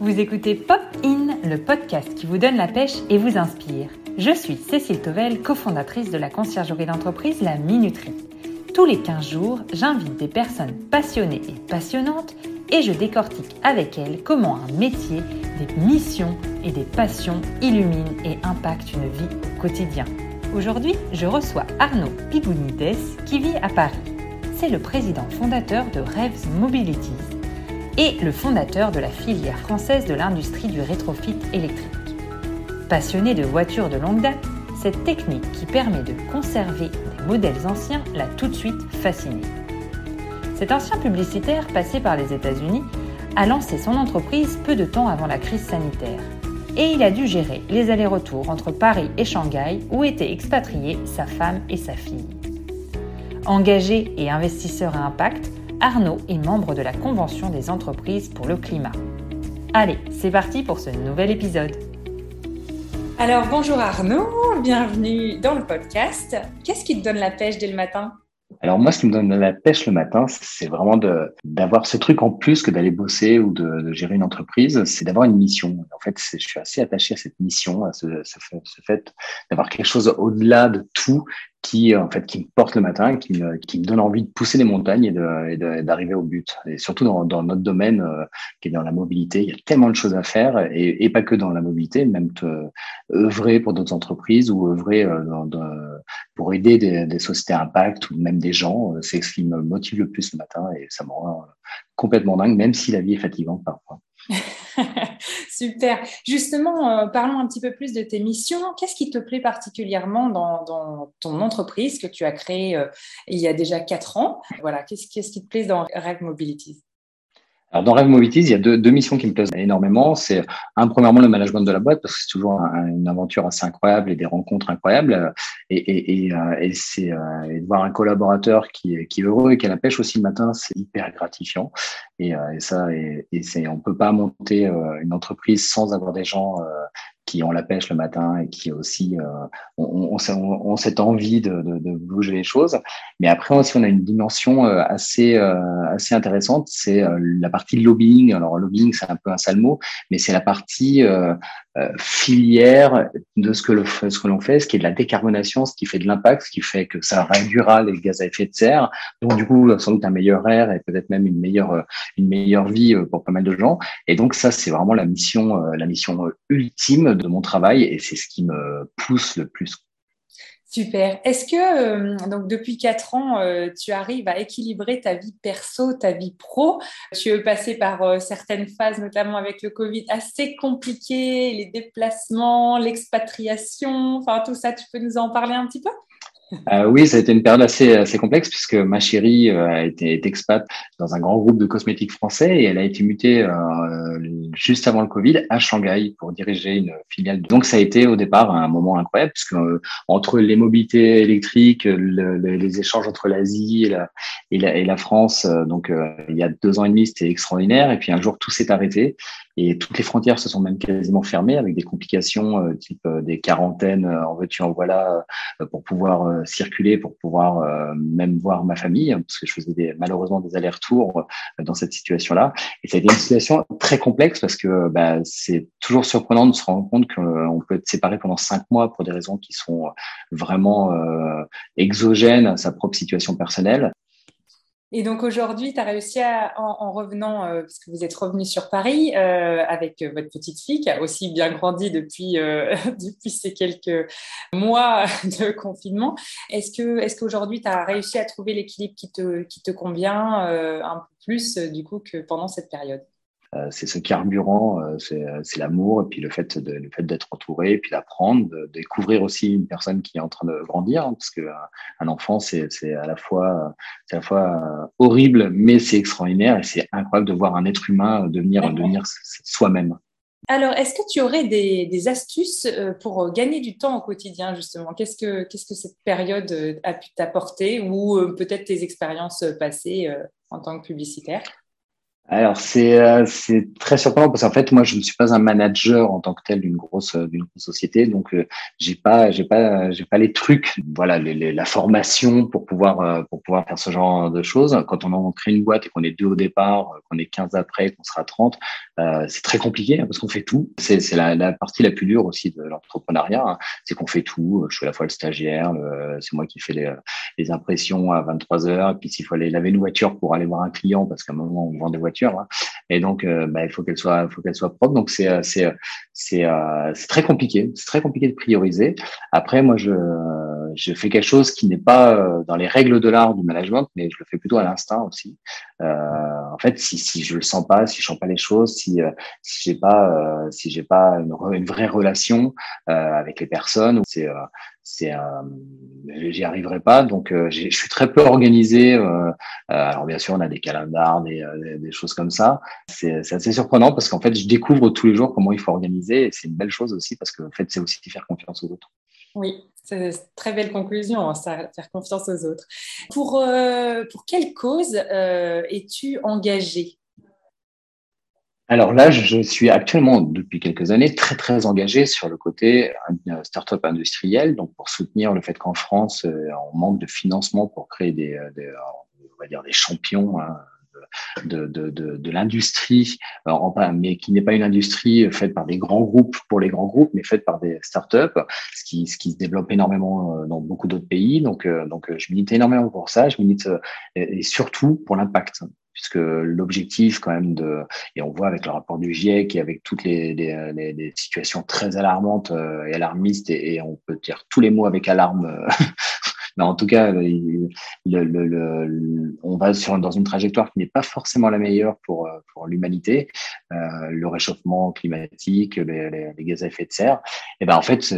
Vous écoutez Pop In, le podcast qui vous donne la pêche et vous inspire. Je suis Cécile Tovel, cofondatrice de la conciergerie d'entreprise La Minuterie. Tous les 15 jours, j'invite des personnes passionnées et passionnantes et je décortique avec elles comment un métier, des missions et des passions illuminent et impactent une vie au quotidien. Aujourd'hui, je reçois Arnaud Pigounides qui vit à Paris. C'est le président fondateur de Rêves Mobilities et le fondateur de la filière française de l'industrie du rétrofit électrique. Passionné de voitures de longue date, cette technique qui permet de conserver des modèles anciens l'a tout de suite fasciné. Cet ancien publicitaire passé par les États-Unis a lancé son entreprise peu de temps avant la crise sanitaire. Et il a dû gérer les allers-retours entre Paris et Shanghai où étaient expatriés sa femme et sa fille. Engagé et investisseur à impact, Arnaud est membre de la Convention des entreprises pour le climat. Allez, c'est parti pour ce nouvel épisode. Alors bonjour Arnaud, bienvenue dans le podcast. Qu'est-ce qui te donne la pêche dès le matin? Alors moi, ce qui me donne la pêche le matin, c'est vraiment d'avoir ce truc en plus que d'aller bosser ou de, de, gérer une entreprise, c'est d'avoir une mission. En fait, je suis assez attaché à cette mission, à ce, ce fait d'avoir quelque chose au-delà de tout qui en fait qui me porte le matin, qui me, qui me donne envie de pousser les montagnes et d'arriver au but. Et surtout dans, dans notre domaine euh, qui est dans la mobilité, il y a tellement de choses à faire et, et pas que dans la mobilité, même te, œuvrer pour d'autres entreprises ou œuvrer euh, dans, pour aider des, des, sociétés impact ou même des gens. Euh, c'est ce qui me motive le plus le matin et ça me rend complètement dingue, même si la vie est fatigante parfois. Super. Justement, euh, parlons un petit peu plus de tes missions. Qu'est-ce qui te plaît particulièrement dans, ton entreprise que tu as créée euh, il y a déjà quatre ans? Voilà, qu'est-ce, qui te plaît dans Rêve Mobilities? Alors dans Rêve Mobilities, il y a deux, deux, missions qui me plaisent énormément. C'est un premièrement le management de la boîte parce que c'est toujours une aventure assez incroyable et des rencontres incroyables. Et, et, et, euh, et c'est et de voir un collaborateur qui qui est heureux et qui a la pêche aussi le matin, c'est hyper gratifiant. Et, et ça, et c'est on peut pas monter une entreprise sans avoir des gens qui ont la pêche le matin et qui aussi euh, ont, ont, cette envie de, de, de, bouger les choses. Mais après aussi, on a une dimension euh, assez euh, assez intéressante, c'est euh, la partie lobbying. Alors lobbying, c'est un peu un sale mot, mais c'est la partie filière de ce que le, ce que l'on fait, ce qui est de la décarbonation, ce qui fait de l'impact, ce qui fait que ça réduira les gaz à effet de serre. Donc du coup, sans doute un meilleur air et peut-être même une meilleure une meilleure vie pour pas mal de gens. Et donc ça, c'est vraiment la mission la mission ultime de mon travail et c'est ce qui me pousse le plus. Super. Est-ce que euh, donc depuis quatre ans, euh, tu arrives à équilibrer ta vie perso, ta vie pro? Tu es passé par euh, certaines phases, notamment avec le Covid, assez compliquées, les déplacements, l'expatriation, enfin tout ça. Tu peux nous en parler un petit peu? Euh, oui, ça a été une période assez, assez complexe puisque ma chérie euh, a été expat dans un grand groupe de cosmétiques français et elle a été mutée euh, juste avant le Covid à Shanghai pour diriger une filiale. Donc ça a été au départ un moment incroyable puisque entre les mobilités électriques, les échanges entre l'Asie et la, France, donc il y a deux ans et demi, c'était extraordinaire et puis un jour tout s'est arrêté et toutes les frontières se sont même quasiment fermées avec des complications euh, type euh, des quarantaines euh, en veux-tu en voilà pour pouvoir circuler, pour pouvoir même voir ma famille, hein, parce que je faisais des, malheureusement des allers-retours dans cette situation-là. Et ça a été une situation très complexe parce que bah, c'est toujours surprenant de se rendre compte qu'on peut être séparé pendant cinq mois pour des raisons qui sont vraiment exogènes à sa propre situation personnelle. Et donc aujourd'hui, tu as réussi à, en, revenant, euh, parce que vous êtes revenu sur Paris euh, avec votre petite fille qui a aussi bien grandi depuis, euh, depuis ces quelques mois de confinement. Est-ce que est-ce qu'aujourd'hui, tu as réussi à trouver l'équilibre qui te, qui te convient un peu plus du coup que pendant cette période? euh, c'est ce carburant, euh, euh, c'est l'amour, et puis le fait de, le fait d'être entouré, et puis d'apprendre, de, découvrir aussi une personne qui est en train de grandir, hein, parce que un enfant, c'est à la fois, c'est à la fois horrible, mais c'est extraordinaire, et c'est incroyable de voir un être humain devenir, devenir soi-même. Alors, est-ce que tu aurais des, des, astuces pour gagner du temps au quotidien, justement? Qu'est-ce que, qu'est-ce que cette période a pu t'apporter ou peut-être tes expériences passées en tant que publicitaire? Alors c'est euh, c'est très surprenant parce qu'en fait moi je ne suis pas un manager en tant que tel d'une grosse d'une grosse société. Donc euh, j'ai pas j'ai pas j'ai pas les trucs voilà les, la formation pour pouvoir euh, pouvoir faire ce genre de choses quand on en crée une boîte et qu'on est deux au départ qu'on est 15 après qu'on sera 30 c'est très compliqué hein, parce qu'on fait tout c'est la, la, partie la plus dure aussi de l'entrepreneuriat hein. c'est qu'on fait tout je suis à la fois le stagiaire c'est moi qui fais les, les impressions à 23 heures et puis s'il faut aller laver une voiture pour aller voir un client parce qu'à un moment on vend des voitures Hein. Et donc, euh, bah, il faut qu'elle soit, faut qu'elle soit propre. Donc, c'est, euh, c'est, euh, c'est, c'est très compliqué. C'est très compliqué de prioriser. Après, moi, je, je fais quelque chose qui n'est pas dans les règles de l'art du management, mais je le fais plutôt à l'instinct aussi. en fait, si, si je le sens pas, si je sens pas les choses, si, si j'ai pas, si j'ai pas une, une, vraie relation avec les personnes, c'est c'est euh, j'y arriverai pas. Donc euh, je suis très peu organisé euh, alors bien sûr on a des calendars des, des, choses comme ça. C'est assez surprenant parce qu'en fait je découvre tous les jours comment il faut organiser et c'est une belle chose aussi parce que en fait c'est aussi faire confiance aux autres. Oui c'est une très belle conclusion hein, ça, faire confiance aux autres. Pour pour quelle cause es-tu engagé? Alors là, je suis actuellement, depuis quelques années, très, très engagé sur le côté start-up industriel, donc pour soutenir le fait qu'en France, euh, on manque de financement pour créer des, euh, des on va dire des champions hein, de, de, de, l'industrie, mais qui n'est pas une industrie faite par des grands groupes pour les grands groupes, mais faite par des startups, ce qui, ce qui se développe énormément euh, dans beaucoup d'autres pays. Donc, donc, je milite énormément pour ça. Je milite et surtout pour l'impact puisque l'objectif quand même de et on voit avec le rapport du GIEC et avec toutes les, les, situations très alarmantes euh, et alarmistes et, on peut dire tous les mots avec alarme euh, mais en tout cas le, le, le, on va sur dans une trajectoire qui n'est pas forcément la meilleure pour euh, pour l'humanité euh, le réchauffement climatique les, les, gaz à effet de serre et ben en fait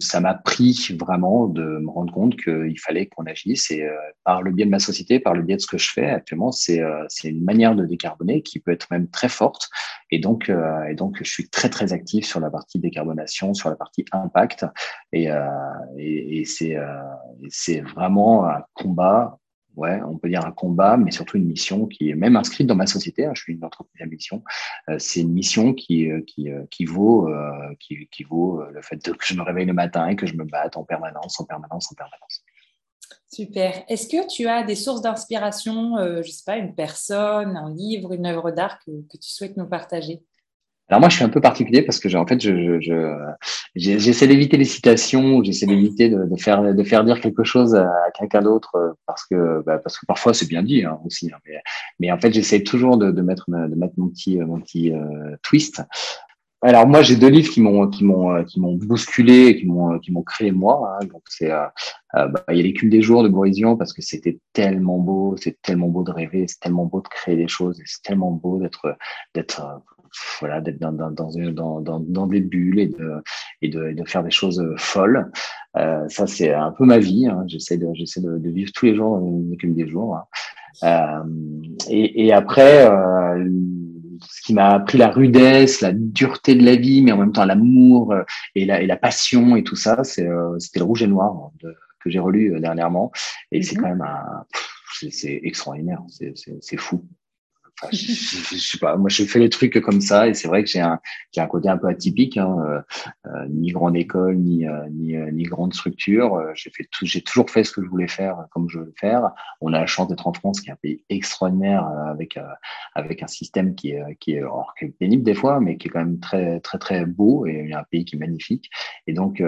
ça m'a pris vraiment de me rendre compte qu'il fallait qu'on agisse et par le biais de ma société par le biais de ce que je fais actuellement c'est euh, une manière de décarboner qui peut être même très forte. Et donc, euh, et donc, je suis très très actif sur la partie décarbonation, sur la partie impact. Et, euh, et, et c'est c'est vraiment un combat ouais, on peut dire un combat, mais surtout une mission qui est même inscrite dans ma société. Hein, je suis une entreprise à mission. c'est une mission qui qui qui vaut qui, qui vaut le fait que je me réveille le matin et que je me batte en permanence, en permanence, en permanence. Super. Est-ce que tu as des sources d'inspiration, euh, je ne sais pas, une personne, un livre, une œuvre d'art que, tu souhaites nous partager? Alors moi, je suis un peu particulier parce que en fait, je, j'essaie d'éviter les citations, j'essaie d'éviter de, faire de faire dire quelque chose à, quelqu'un d'autre parce que bah, parce que parfois c'est bien dit hein, aussi. Hein, mais, en fait, j'essaie toujours de, mettre de mettre mon petit mon petit euh, twist. Alors moi j'ai deux livres qui m'ont qui m'ont qui m'ont bousculé, qui m'ont qui m'ont créé moi. Hein. donc c'est euh, euh, bah, il y a l'écume des jours de Boris parce que c'était tellement beau, c'est tellement beau de rêver, c'est tellement beau de créer des choses, c'est tellement beau d'être d'être voilà d'être dans dans, dans dans, dans des bulles et de et de, de faire des choses folles. Euh, ça c'est un peu ma vie. Hein. J'essaie de j'essaie de, de, vivre tous les jours l'écume des jours. Hein. Euh, et, et après ce qui m'a appris la rudesse, la dureté de la vie, mais en même temps l'amour euh, et la, et la passion et tout ça, euh, c'était le rouge et noir de, que j'ai relu euh, dernièrement. Et c'est mhm. quand même un, c'est extraordinaire, c'est fou je, sais pas, moi je fais les trucs comme ça et c'est vrai que j'ai un, j'ai un côté un peu atypique, hein, euh, euh ni grande école, ni euh, ni, euh, ni grande structure. j'ai fait tout, j'ai toujours fait ce que je voulais faire comme je veux faire. On a la chance d'être en France, qui est un pays extraordinaire avec avec un système qui est qui est, alors, qui est pénible des fois, mais qui est quand même très très très beau et un pays qui est magnifique. Et donc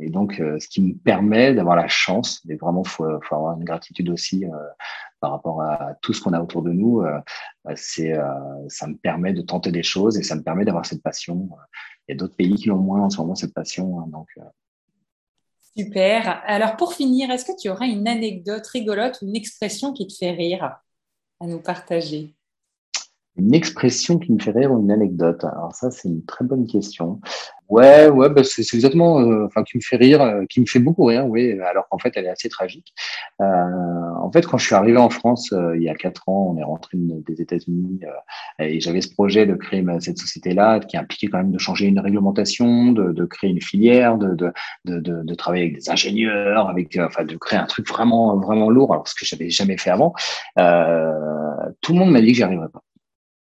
et donc ce qui me permet d'avoir la chance, et vraiment faut, faut avoir une gratitude aussi par rapport à tout ce qu'on a autour de nous, euh, c'est, euh, ça me permet de tenter des choses et ça me permet d'avoir cette passion. Il y a d'autres pays qui ont moins en ce moment cette passion. Hein, donc, euh. Super. Alors pour finir, est-ce que tu aurais une anecdote rigolote ou une expression qui te fait rire à nous partager? Une expression qui me fait rire ou une anecdote Alors ça, c'est une très bonne question. Ouais, ouais, bah c'est exactement, euh, enfin, qui me fait rire, euh, qui me fait beaucoup rire, oui, alors qu'en fait, elle est assez tragique. Euh, en fait, quand je suis arrivé en France il y a quatre ans, on est rentré des États-Unis et j'avais ce projet de créer cette société-là, qui impliquait quand même de changer une réglementation, de, de créer une filière, de, de, de, de, travailler avec des ingénieurs, avec, enfin, de créer un truc vraiment, vraiment lourd, alors ce que j'avais jamais fait avant. tout le monde m'a dit que j'y arriverais pas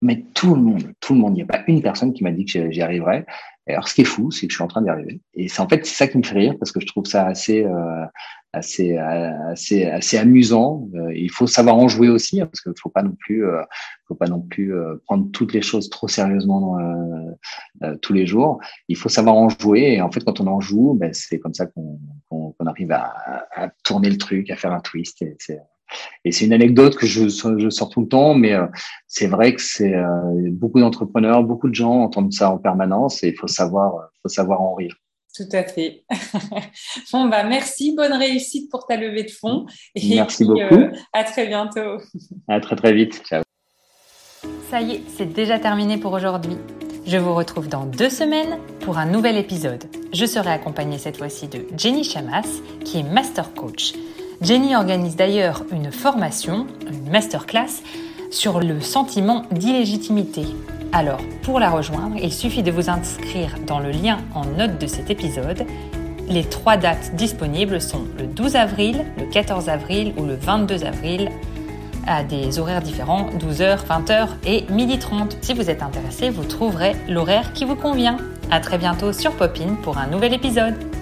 Mais tout le monde, tout le monde, il n'y a pas une personne qui m'a dit que j'y arriverais. alors, ce qui est fou, c'est que je suis en train d'y arriver. Et c'est en fait c'est ça qui me fait rire parce que je trouve ça assez, euh, assez, assez, assez amusant. Euh, il faut savoir en jouer aussi hein, parce qu'il faut pas non plus, euh, faut pas non plus euh, prendre toutes les choses trop sérieusement tous les jours. Il faut savoir en jouer. Et en fait, quand on en joue, ben, c'est comme ça qu'on qu'on arrive à, à, tourner le truc, à faire un twist. Et c'est une anecdote que je, je, sors tout le temps, mais euh, c'est vrai que c'est euh, beaucoup d'entrepreneurs, beaucoup de gens entendent ça en permanence et il faut savoir, faut savoir en rire. Tout à fait. bon, bah, merci, bonne réussite pour ta levée de fonds. Et merci beaucoup. Euh, à très bientôt. À très très vite. Ciao. Ça y est, c'est déjà terminé pour aujourd'hui. Je vous retrouve dans deux semaines pour un nouvel épisode. Je serai accompagnée cette fois-ci de Jenny Chamas, qui est Master Coach. Jenny organise d'ailleurs une formation, une masterclass, sur le sentiment d'illégitimité. Alors, pour la rejoindre, il suffit de vous inscrire dans le lien en note de cet épisode. Les trois dates disponibles sont le 12 avril, le 14 avril ou le 22 avril à des horaires différents, 12h, 20h et 12h30. Si vous êtes intéressé, vous trouverez l'horaire qui vous convient. À très bientôt sur Popin pour un nouvel épisode.